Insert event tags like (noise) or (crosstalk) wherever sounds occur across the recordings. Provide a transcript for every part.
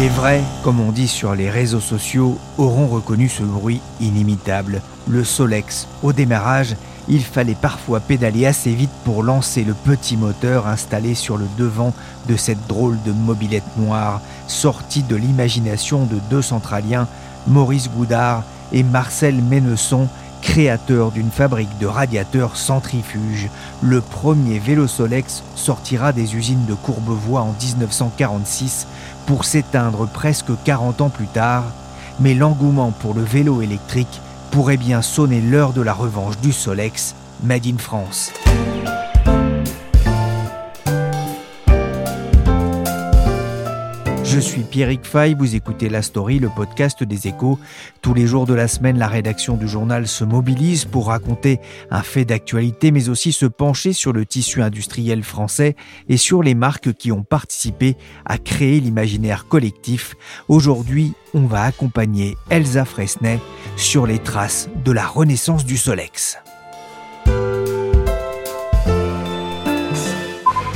Les vrais, comme on dit sur les réseaux sociaux, auront reconnu ce bruit inimitable, le Solex. Au démarrage, il fallait parfois pédaler assez vite pour lancer le petit moteur installé sur le devant de cette drôle de mobilette noire, sortie de l'imagination de deux centraliens, Maurice Goudard et Marcel Ménesson, créateurs d'une fabrique de radiateurs centrifuges. Le premier vélo Solex sortira des usines de Courbevoie en 1946 pour s'éteindre presque 40 ans plus tard, mais l'engouement pour le vélo électrique pourrait bien sonner l'heure de la revanche du Solex, Made in France. Je suis Pierrick Fay, vous écoutez La Story, le podcast des échos. Tous les jours de la semaine, la rédaction du journal se mobilise pour raconter un fait d'actualité, mais aussi se pencher sur le tissu industriel français et sur les marques qui ont participé à créer l'imaginaire collectif. Aujourd'hui, on va accompagner Elsa Fresnay sur les traces de la renaissance du Solex.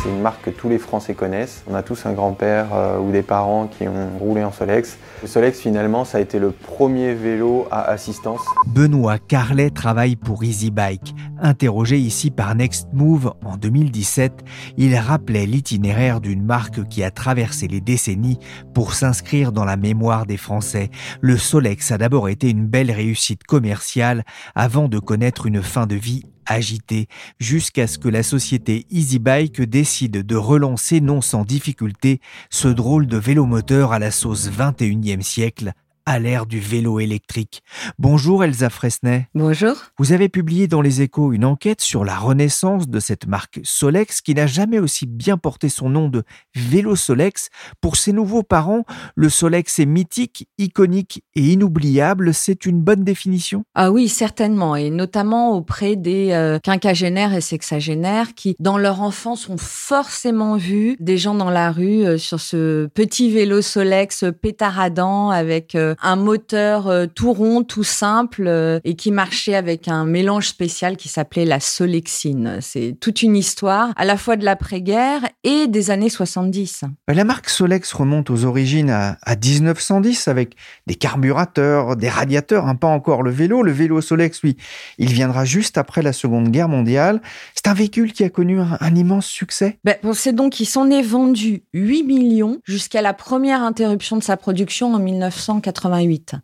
Marque que tous les Français connaissent. On a tous un grand-père euh, ou des parents qui ont roulé en Solex. Le Solex, finalement, ça a été le premier vélo à assistance. Benoît Carlet travaille pour Easy Bike. Interrogé ici par Next Move en 2017, il rappelait l'itinéraire d'une marque qui a traversé les décennies pour s'inscrire dans la mémoire des Français. Le Solex a d'abord été une belle réussite commerciale avant de connaître une fin de vie agité jusqu'à ce que la société EasyBike décide de relancer non sans difficulté ce drôle de vélomoteur à la sauce 21e siècle à l'ère du vélo électrique. Bonjour Elsa Fresnay. Bonjour. Vous avez publié dans les échos une enquête sur la renaissance de cette marque Solex qui n'a jamais aussi bien porté son nom de vélo Solex. Pour ses nouveaux parents, le Solex est mythique, iconique et inoubliable. C'est une bonne définition? Ah oui, certainement. Et notamment auprès des euh, quinquagénaires et sexagénaires qui, dans leur enfance, ont forcément vu des gens dans la rue euh, sur ce petit vélo Solex pétaradant avec... Euh, un moteur euh, tout rond, tout simple euh, et qui marchait avec un mélange spécial qui s'appelait la Solexine. C'est toute une histoire à la fois de l'après-guerre et des années 70. La marque Solex remonte aux origines à, 1910 avec des carburateurs, des radiateurs, hein, pas encore le vélo. Le vélo Solex, lui, il viendra juste après la Seconde Guerre mondiale. C'est un véhicule qui a connu un, immense succès. Ben, c'est donc qu'il s'en est vendu 8 millions jusqu'à la première interruption de sa production en 1980.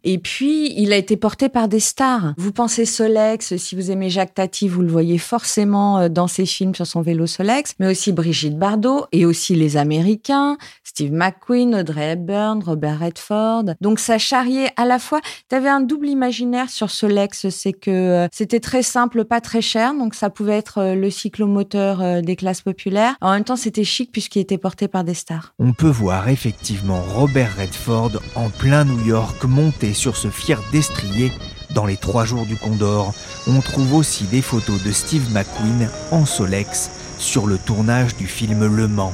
Et puis, il a été porté par des stars. Vous pensez Solex, si vous aimez Jacques Tati, vous le voyez forcément euh, dans ses films sur son vélo Solex, mais aussi Brigitte Bardot et aussi les Américains, Steve McQueen, Audrey Hepburn, Robert Redford. Donc, ça charriait à la fois, tu avais un double imaginaire sur Solex, c'est que euh, c'était très simple, pas très cher, donc ça pouvait être euh, le cyclomoteur des classes populaires. En même temps, c'était chic puisqu'il était porté par des stars. On peut voir effectivement Robert Redford en plein New York monté sur ce fier destrier dans les trois jours du Condor. On trouve aussi des photos de Steve McQueen en Solex sur le tournage du film Le Mans.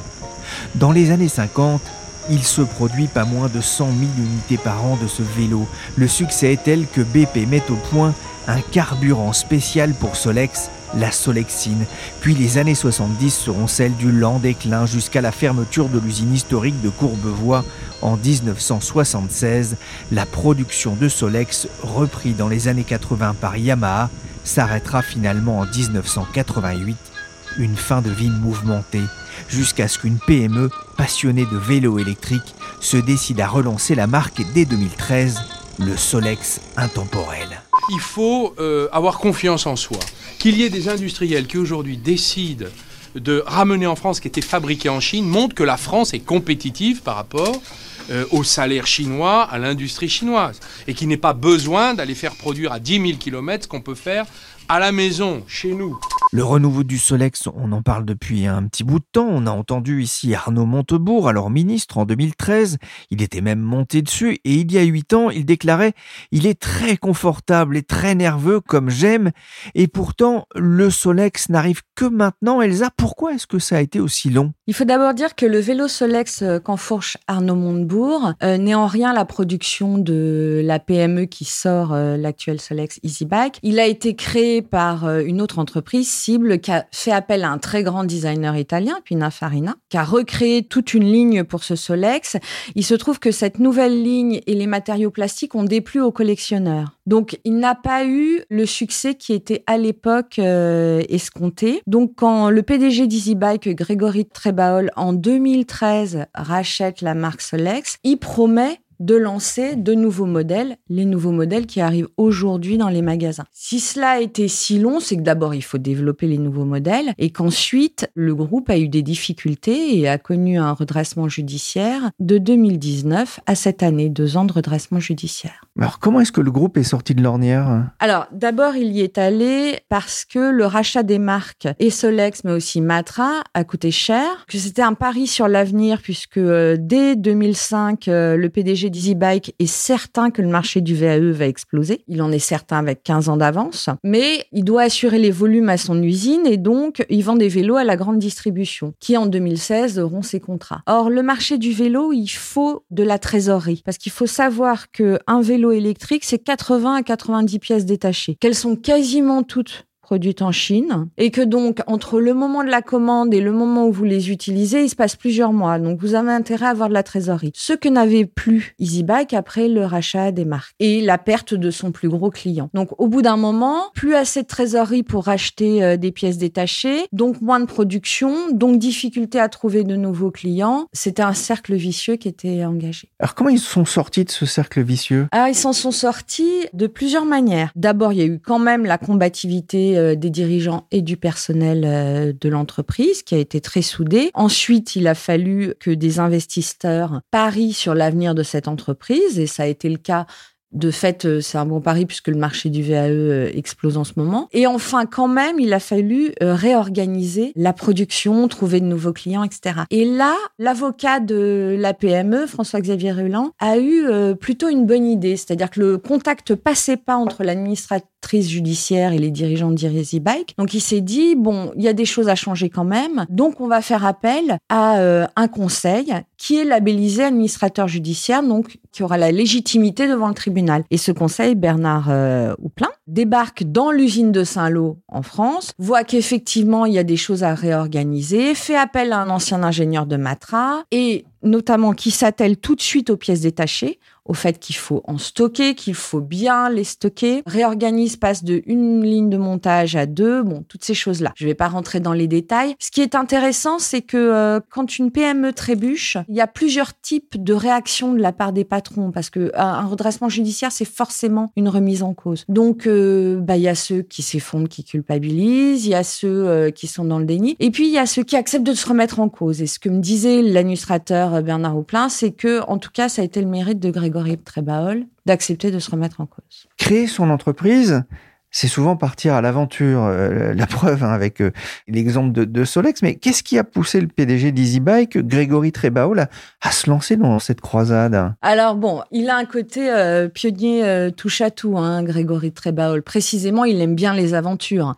Dans les années 50, il se produit pas moins de 100 000 unités par an de ce vélo. Le succès est tel que BP met au point un carburant spécial pour Solex la Solexine. Puis les années 70 seront celles du lent déclin jusqu'à la fermeture de l'usine historique de Courbevoie en 1976. La production de Solex, repris dans les années 80 par Yamaha, s'arrêtera finalement en 1988. Une fin de vie mouvementée, jusqu'à ce qu'une PME passionnée de vélos électriques se décide à relancer la marque dès 2013, le Solex intemporel. Il faut euh, avoir confiance en soi qu'il y ait des industriels qui aujourd'hui décident de ramener en France ce qui était fabriqué en Chine montre que la France est compétitive par rapport euh, au salaire chinois, à l'industrie chinoise, et qui n'ait pas besoin d'aller faire produire à 10 000 km ce qu'on peut faire à la maison, chez nous. Le renouveau du Solex, on en parle depuis un petit bout de temps. On a entendu ici Arnaud Montebourg, alors ministre en 2013. Il était même monté dessus et il y a huit ans, il déclarait Il est très confortable et très nerveux comme j'aime. Et pourtant, le Solex n'arrive que maintenant. Elsa, pourquoi est-ce que ça a été aussi long? Il faut d'abord dire que le vélo Solex euh, qu'enfourche Arnaud Montebourg euh, n'est en rien la production de la PME qui sort euh, l'actuel Solex Easy Bike. Il a été créé par une autre entreprise cible qui a fait appel à un très grand designer italien, Pininfarina, qui a recréé toute une ligne pour ce Solex. Il se trouve que cette nouvelle ligne et les matériaux plastiques ont déplu aux collectionneurs. Donc, il n'a pas eu le succès qui était à l'époque escompté. Donc, quand le PDG d'EasyBike, Grégory Trebaol, en 2013 rachète la marque Solex, il promet de lancer de nouveaux modèles, les nouveaux modèles qui arrivent aujourd'hui dans les magasins. Si cela a été si long, c'est que d'abord il faut développer les nouveaux modèles et qu'ensuite le groupe a eu des difficultés et a connu un redressement judiciaire de 2019 à cette année, deux ans de redressement judiciaire. Alors comment est-ce que le groupe est sorti de l'ornière? Alors d'abord il y est allé parce que le rachat des marques Solex mais aussi Matra a coûté cher, que c'était un pari sur l'avenir puisque euh, dès 2005 euh, le PDG d'EasyBike est certain que le marché du VAE va exploser. Il en est certain avec 15 ans d'avance. Mais il doit assurer les volumes à son usine et donc il vend des vélos à la grande distribution qui en 2016 auront ses contrats. Or, le marché du vélo, il faut de la trésorerie parce qu'il faut savoir que un vélo électrique, c'est 80 à 90 pièces détachées, qu'elles sont quasiment toutes produites en Chine et que donc entre le moment de la commande et le moment où vous les utilisez, il se passe plusieurs mois. Donc vous avez intérêt à avoir de la trésorerie. Ce que n'avait plus EasyBike après le rachat des marques et la perte de son plus gros client. Donc au bout d'un moment, plus assez de trésorerie pour acheter euh, des pièces détachées, donc moins de production, donc difficulté à trouver de nouveaux clients. C'était un cercle vicieux qui était engagé. Alors comment ils sont sortis de ce cercle vicieux? Ah, ils s'en sont sortis de plusieurs manières. D'abord, il y a eu quand même la combativité euh, des dirigeants et du personnel euh, de l'entreprise qui a été très soudé. Ensuite, il a fallu que des investisseurs parient sur l'avenir de cette entreprise et ça a été le cas de fait, euh, c'est un bon pari puisque le marché du VAE euh, explose en ce moment. Et enfin, quand même, il a fallu euh, réorganiser la production, trouver de nouveaux clients, etc. Et là, l'avocat de la PME, François-Xavier Ruland, a eu plutôt une bonne idée. C'est-à-dire que le contact passait pas entre l'administratrice judiciaire et les dirigeants de Direzi Bike. Donc, il s'est dit, bon, il y a des choses à changer quand même. Donc, on va faire appel à un conseil qui est labellisé administrateur judiciaire, donc qui aura la légitimité devant le tribunal. Et ce conseil, Bernard euh, Houplin, débarque dans l'usine de Saint-Lô en France, voit qu'effectivement il y a des choses à réorganiser, fait appel à un ancien ingénieur de Matra et notamment qui s'attelle tout de suite aux pièces détachées au fait qu'il faut en stocker, qu'il faut bien les stocker, réorganise, passe de une ligne de montage à deux, bon, toutes ces choses-là. Je ne vais pas rentrer dans les détails. Ce qui est intéressant, c'est que euh, quand une PME trébuche, il y a plusieurs types de réactions de la part des patrons, parce que un redressement judiciaire, c'est forcément une remise en cause. Donc, euh, bah, il y a ceux qui s'effondrent, qui culpabilisent, il y a ceux euh, qui sont dans le déni, et puis il y a ceux qui acceptent de se remettre en cause. Et ce que me disait l'administrateur Bernard Houplin, c'est que, en tout cas, ça a été le mérite de Grégory Grégory Trébaol d'accepter de se remettre en cause. Créer son entreprise, c'est souvent partir à l'aventure. Euh, (laughs) la preuve hein, avec euh, l'exemple de, Solex. Mais qu'est-ce qui a poussé le PDG d'EasyBike, Grégory Trébaol, à, se lancer dans cette croisade? Alors bon, il a un côté euh, pionnier touche à tout, hein, Grégory Trébaol. Précisément, il aime bien les aventures.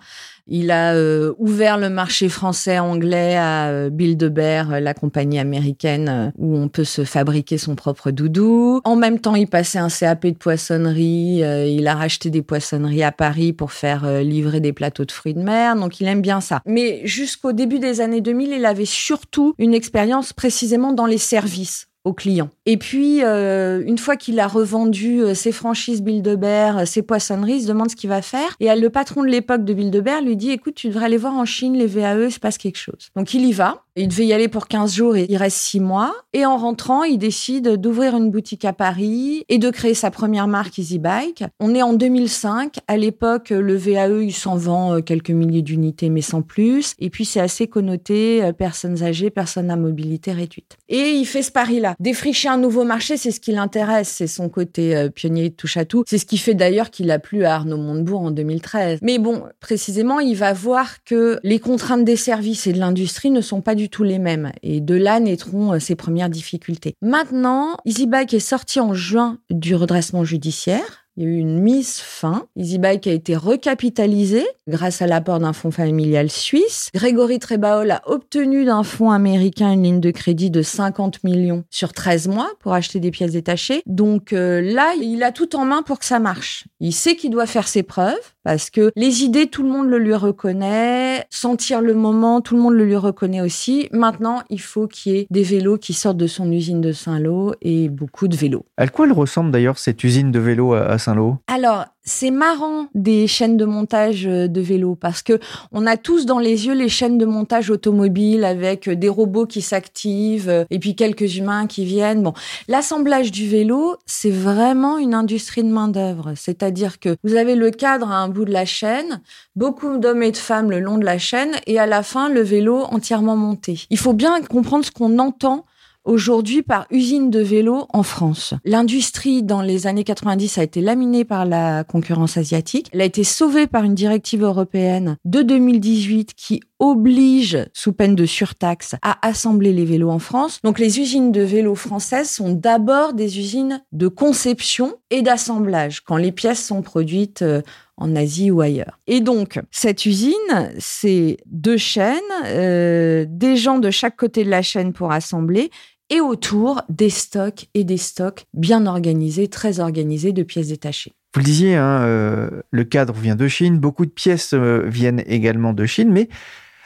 Il a euh, ouvert le marché français-anglais à euh, Bilderberg, euh, la compagnie américaine où on peut se fabriquer son propre doudou. En même temps, il passait un CAP de poissonnerie. il a racheté des poissonneries à Paris pour faire livrer des plateaux de fruits de mer. Donc, il aime bien ça. Mais jusqu'au début des années 2000, il avait surtout une expérience précisément dans les services clients. Et puis, euh, une fois qu'il a revendu euh, ses franchises Bilderberg, euh, ses poissonneries, il se demande ce qu'il va faire. Et le patron de l'époque de Bilderberg lui dit, écoute, tu devrais aller voir en Chine les VAE, il se passe quelque chose. Donc, il y va. Il devait y aller pour 15 jours et il reste 6 mois. Et en rentrant, il décide d'ouvrir une boutique à Paris et de créer sa première marque Easy Bike. On est en 2005. À l'époque, le VAE, il s'en vend quelques milliers d'unités, mais sans plus. Et puis, c'est assez connoté, personnes âgées, personnes à mobilité réduite. Et il fait ce pari-là. Défricher un nouveau marché, c'est ce qui l'intéresse, c'est son côté euh, pionnier touche à tout. C'est ce qui fait d'ailleurs qu'il a plu à Arnaud Montebourg en 2013. Mais bon, précisément, il va voir que les contraintes des services et de l'industrie ne sont pas du tout les mêmes. Et de là naîtront euh, ses premières difficultés. Maintenant, EasyBike est sorti en juin du redressement judiciaire. Il y a eu une mise fin. EasyBike a été recapitalisé grâce à l'apport d'un fonds familial suisse. Grégory Trebaol a obtenu d'un fonds américain une ligne de crédit de 50 millions sur 13 mois pour acheter des pièces détachées. Donc euh, là, il a tout en main pour que ça marche. Il sait qu'il doit faire ses preuves parce que les idées, tout le monde le lui reconnaît. Sentir le moment, tout le monde le lui reconnaît aussi. Maintenant, il faut qu'il y ait des vélos qui sortent de son usine de Saint-Lô et beaucoup de vélos. À quoi elle ressemble d'ailleurs cette usine de vélos à Saint-Lô? Alors, c'est marrant des chaînes de montage euh, de vélos parce que on a tous dans les yeux les chaînes de montage automobiles avec euh, des robots qui s'activent euh, et puis quelques humains qui viennent. Bon, l'assemblage du vélo, c'est vraiment une industrie de main d'œuvre. C'est-à-dire que vous avez le cadre à un bout de la chaîne, beaucoup d'hommes et de femmes le long de la chaîne et à la fin le vélo entièrement monté. Il faut bien comprendre ce qu'on entend aujourd'hui par usine de vélos en France. L'industrie dans les années 90 a été laminée par la concurrence asiatique. Elle a été sauvée par une directive européenne de 2018 qui oblige, sous peine de surtaxe, à assembler les vélos en France. Donc les usines de vélos françaises sont d'abord des usines de conception et d'assemblage quand les pièces sont produites euh, en Asie ou ailleurs. Et donc, cette usine, c'est deux chaînes, euh, des gens de chaque côté de la chaîne pour assembler, et autour des stocks et des stocks bien organisés, très organisés de pièces détachées. Vous le disiez, hein, euh, le cadre vient de Chine, beaucoup de pièces euh, viennent également de Chine, mais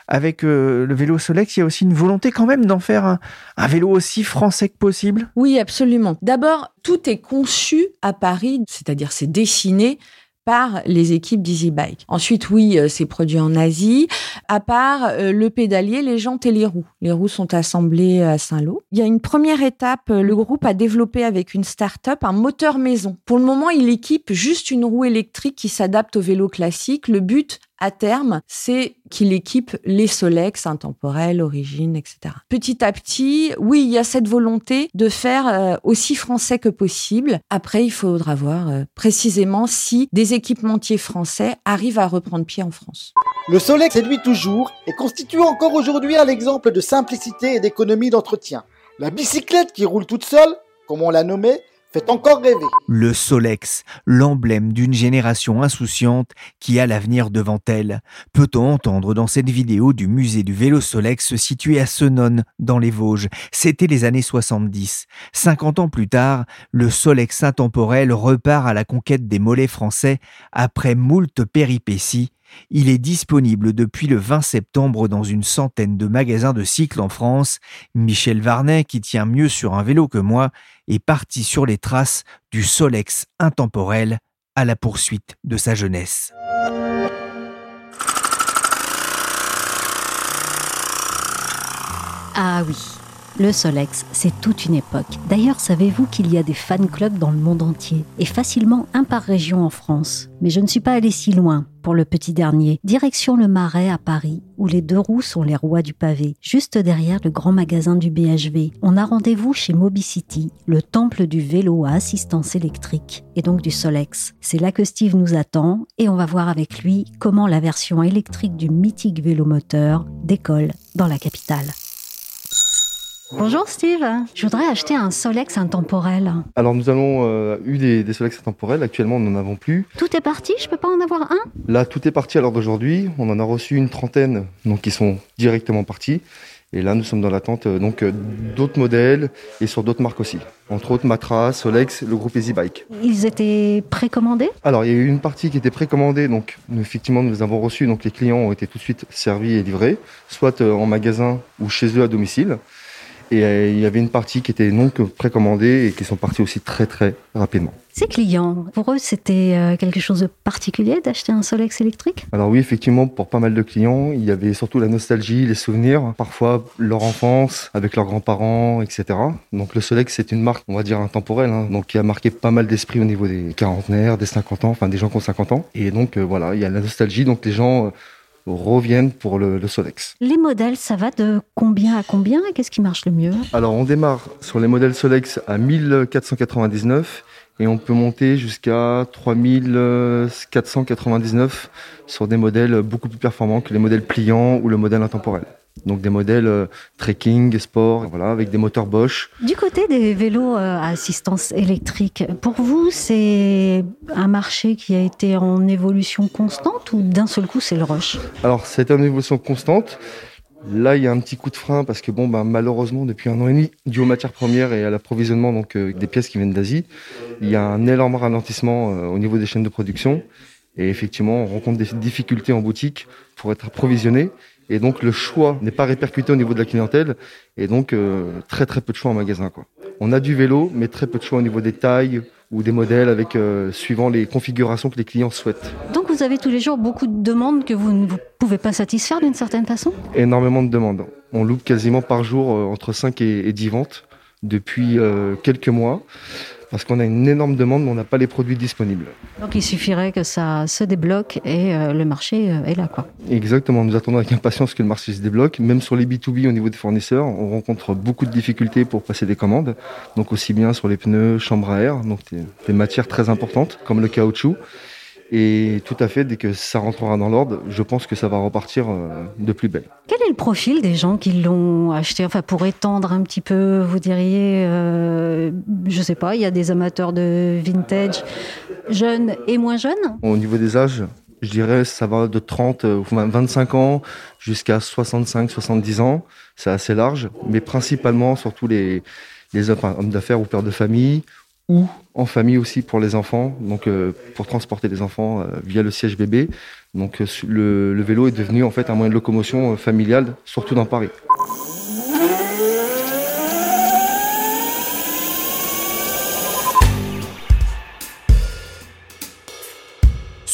avec euh, le vélo Solex, il y a aussi une volonté quand même d'en faire un, un, vélo aussi français que possible Oui, absolument. D'abord, tout est conçu à Paris, c'est-à-dire c'est dessiné les équipes d'EasyBike. Ensuite, oui, euh, c'est produit en Asie. À part euh, le pédalier, les jantes et les roues. Les roues sont assemblées à Saint-Lô. Il y a une première étape, euh, le groupe a développé avec une start-up un moteur maison. Pour le moment, il équipe juste une roue électrique qui s'adapte au vélo classique. Le but, à terme, c'est qu'il équipe les Solex intemporels, origine, etc. Petit à petit, oui, il y a cette volonté de faire euh, aussi français que possible. Après, il faudra voir euh, précisément si des équipementiers français arrivent à reprendre pied en France. Le Solex séduit toujours et constitue encore aujourd'hui un exemple de simplicité et d'économie d'entretien. La bicyclette qui roule toute seule, comme on l'a nommée, Le Solex, l'emblème d'une génération insouciante qui a l'avenir devant elle. Peut-on entendre dans cette vidéo du musée du vélo Solex situé à Senonne, dans les Vosges? C'était les années 70. 50 ans plus tard, le Solex intemporel repart à la conquête des mollets français après moult péripéties il est disponible depuis le 20 septembre dans une centaine de magasins de cycles en France. Michel Varnet, qui tient mieux sur un vélo que moi, est parti sur les traces du Solex intemporel à la poursuite de sa jeunesse. Ah oui, le Solex, c'est toute une époque. D'ailleurs, savez-vous qu'il y a des fan clubs dans le monde entier et facilement un par région en France Mais je ne suis pas allé si loin pour le petit dernier. Direction le Marais à Paris, où les deux roues sont les rois du pavé, juste derrière le grand magasin du BHV. On a rendez-vous chez Mobicity, le temple du vélo à assistance électrique, et donc du Solex. C'est là que Steve nous attend, et on va voir avec lui comment la version électrique du mythique vélo moteur décolle dans la capitale. Bonjour Steve, je voudrais acheter un Solex intemporel. Alors nous avons euh, eu des, des, Solex intemporels, actuellement nous n'en avons plus. Tout est parti, je peux pas en avoir un? Là tout est parti à l'heure d'aujourd'hui, on en a reçu une trentaine donc qui sont directement partis. Et là nous sommes dans l'attente euh, donc euh, d'autres modèles et sur d'autres marques aussi. Entre autres Matra, Solex, le groupe Easy Bike. Ils étaient précommandés? Alors il y a eu une partie qui était précommandée, donc effectivement nous avons reçu, donc les clients ont été tout de suite servis et livrés, soit en magasin ou chez eux à domicile. Et euh, il y avait une partie qui était non précommandée et qui sont partis aussi très très rapidement. Ces clients, pour eux, c'était euh, quelque chose de particulier d'acheter un Solex électrique? Alors oui, effectivement, pour pas mal de clients, il y avait surtout la nostalgie, les souvenirs, parfois leur enfance avec leurs grands-parents, etc. Donc le Solex, c'est une marque, on va dire, intemporelle, hein, donc qui a marqué pas mal d'esprit au niveau des quarantenaires, des 50 ans, enfin des gens qui ont 50 ans. Et donc euh, voilà, il y a la nostalgie, donc les gens reviennent pour le, le Solex. Les modèles, ça va de combien à combien et qu'est-ce qui marche le mieux? Alors on démarre sur les modèles Solex à 1499 et on peut monter jusqu'à 3499 sur des modèles beaucoup plus performants que les modèles pliants ou le modèle intemporel. Donc des modèles euh, trekking, sport, voilà, avec des moteurs Bosch. Du côté des vélos euh, à assistance électrique, pour vous, c'est un marché qui a été en évolution constante ou d'un seul coup c'est le rush? Alors c'est une évolution constante. Là, il y a un petit coup de frein parce que bon, bah, malheureusement, depuis un an et demi, dû aux matières premières et à l'approvisionnement donc euh, des pièces qui viennent d'Asie, il y a un énorme ralentissement au niveau des chaînes de production. Et effectivement, on rencontre des difficultés en boutique pour être approvisionné. Et donc, le choix n'est pas répercuté au niveau de la clientèle. Et donc, euh, très très peu de choix en magasin. Quoi. On a du vélo, mais très peu de choix au niveau des tailles ou des modèles avec euh, suivant les configurations que les clients souhaitent. Donc vous avez tous les jours beaucoup de demandes que vous ne pouvez pas satisfaire d'une certaine façon? Énormément de demandes. On loupe quasiment par jour euh, entre 5 et, et 10 ventes depuis euh, quelques mois parce qu'on a une énorme demande, mais on n'a pas les produits disponibles. Donc il suffirait que ça se débloque et euh, le marché euh, est là. quoi. Exactement, nous attendons avec impatience que le marché se débloque. Même sur les B2B au niveau des fournisseurs, on rencontre beaucoup de difficultés pour passer des commandes. Donc aussi bien sur les pneus, chambres à air, donc des, des matières très importantes comme le caoutchouc. Et tout à fait, dès que ça rentrera dans l'ordre, je pense que ça va repartir euh, de plus belle. Quel est le profil des gens qui l'ont acheté? Enfin, pour étendre un petit peu, vous diriez, euh, je sais pas, il y a des amateurs de vintage jeunes et moins jeunes? Au niveau des âges, je dirais ça va de 30 ou 25 ans jusqu'à 65, 70 ans. C'est assez large, mais principalement surtout les, les hommes d'affaires ou pères de famille ou en famille aussi pour les enfants, donc euh, pour transporter les enfants euh, via le siège bébé. Donc euh, le, le, vélo est devenu en fait un moyen de locomotion familiale, surtout dans Paris.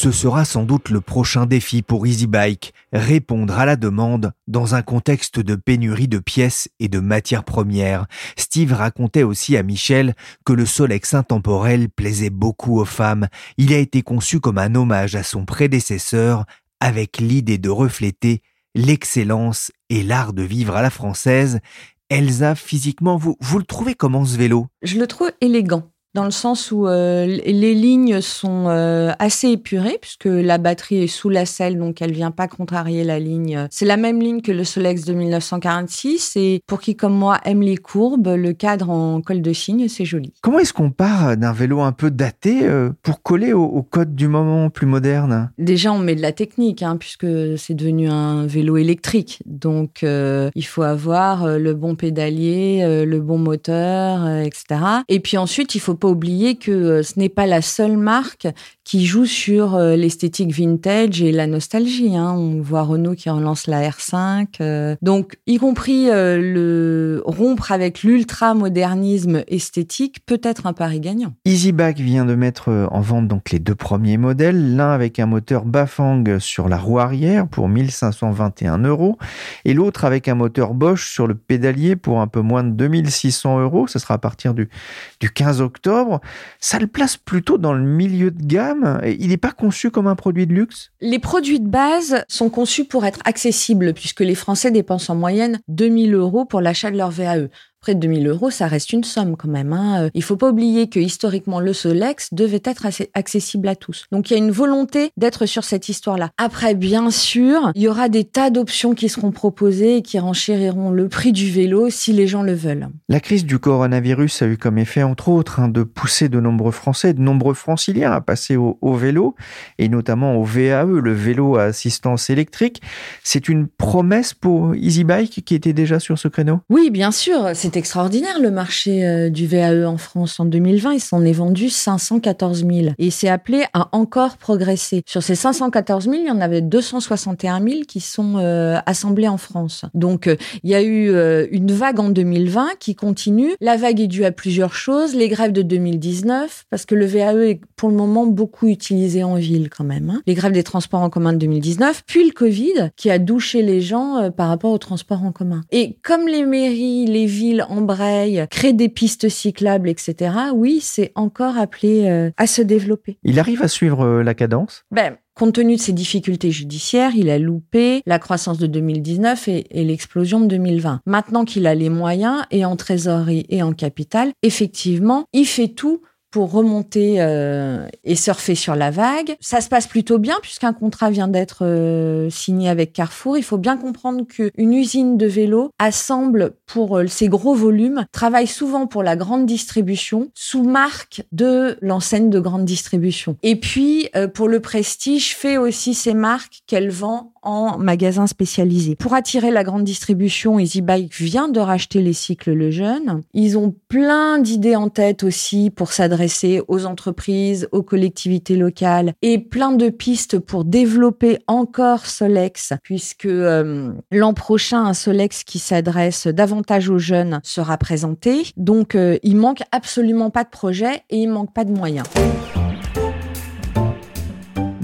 Ce sera sans doute le prochain défi pour EasyBike, répondre à la demande dans un contexte de pénurie de pièces et de matières premières. Steve racontait aussi à Michel que le Solex intemporel plaisait beaucoup aux femmes. Il a été conçu comme un hommage à son prédécesseur avec l'idée de refléter l'excellence et l'art de vivre à la française. Elsa, physiquement, vous, vous le trouvez comment ce vélo? Je le trouve élégant dans le sens où euh, les lignes sont euh, assez épurées puisque la batterie est sous la selle donc elle vient pas contrarier la ligne. C'est la même ligne que le Solex de 1946 et pour qui comme moi aime les courbes, le cadre en colle de cygne c'est joli. Comment est-ce qu'on part d'un vélo un peu daté euh, pour coller au, au, code du moment plus moderne? Déjà on met de la technique hein, puisque c'est devenu un vélo électrique donc euh, il faut avoir le bon pédalier, le bon moteur, etc. Et puis ensuite il faut pas oublier que euh, ce n'est pas la seule marque qui joue sur euh, l'esthétique vintage et la nostalgie. Hein. On voit Renault qui relance la R5. Euh. Donc, y compris le rompre avec l'ultra-modernisme esthétique peut être un pari gagnant. EasyBike vient de mettre en vente donc les deux premiers modèles, l'un avec un moteur Bafang sur la roue arrière pour 1521 euros et l'autre avec un moteur Bosch sur le pédalier pour un peu moins de 2600 euros. Ce sera à partir du 15 octobre. Ça le place plutôt dans le milieu de gamme. Il n'est pas conçu comme un produit de luxe? Les produits de base sont conçus pour être accessibles, puisque les Français dépensent en moyenne 2000 euros pour l'achat de leur VAE. Près de 2000 euros, ça reste une somme quand même. Hein. Il faut pas oublier que historiquement, le Solex devait être assez accessible à tous. Donc il y a une volonté d'être sur cette histoire-là. Après, bien sûr, il y aura des tas d'options qui seront proposées et qui renchériront le prix du vélo si les gens le veulent. La crise du coronavirus a eu comme effet, entre autres, hein, de pousser de nombreux Français, de nombreux franciliens à passer au, au vélo, et notamment au VAE, le vélo à assistance électrique. C'est une promesse pour EasyBike qui était déjà sur ce créneau? Oui, bien sûr. C'est extraordinaire le marché euh, du VAE en France. En 2020, il s'en est vendu 514 000 et c'est appelé à encore progresser. Sur ces 514 000, il y en avait 261 000 qui sont euh, assemblés en France. Donc, euh, il y a eu une vague en 2020 qui continue. La vague est due à plusieurs choses. Les grèves de 2019, parce que le VAE est pour le moment beaucoup utilisé en ville quand même. Hein. Les grèves des transports en commun de 2019, puis le Covid qui a douché les gens par rapport aux transports en commun. Et comme les mairies, les villes embrayent, créent des pistes cyclables, etc., oui, c'est encore appelé euh, à se développer. Il arrive à suivre euh, la cadence? Ben, compte tenu de ses difficultés judiciaires, il a loupé la croissance de 2019 et, et l'explosion de 2020. Maintenant qu'il a les moyens, et en trésorerie et en capital, effectivement, il fait tout pour remonter euh, et surfer sur la vague. Ça se passe plutôt bien puisqu'un contrat vient d'être euh, signé avec Carrefour. Il faut bien comprendre qu'une usine de vélo assemble pour euh, ces gros volumes, travaille souvent pour la grande distribution sous marque de l'enseigne de grande distribution. Et puis, pour le prestige, fait aussi ses marques qu'elle vend en magasin spécialisé. Pour attirer la grande distribution, Easy Bike vient de racheter les cycles Le Jeune. Ils ont plein d'idées en tête aussi pour s'adresser aux entreprises, aux collectivités locales et plein de pistes pour développer encore Solex puisque euh, l'an prochain un Solex qui s'adresse davantage aux jeunes sera présenté. Donc euh, il manque absolument pas de projet et il manque pas de moyens.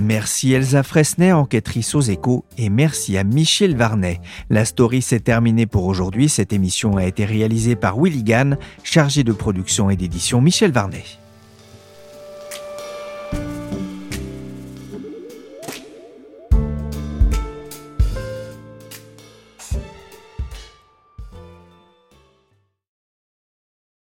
Merci Elsa Fresner, enquêtrice aux échos, et merci à Michel Varnet. La story s'est terminée pour aujourd'hui. Cette émission a été réalisée par Willy Gann, chargé de production et d'édition Michel Varnet.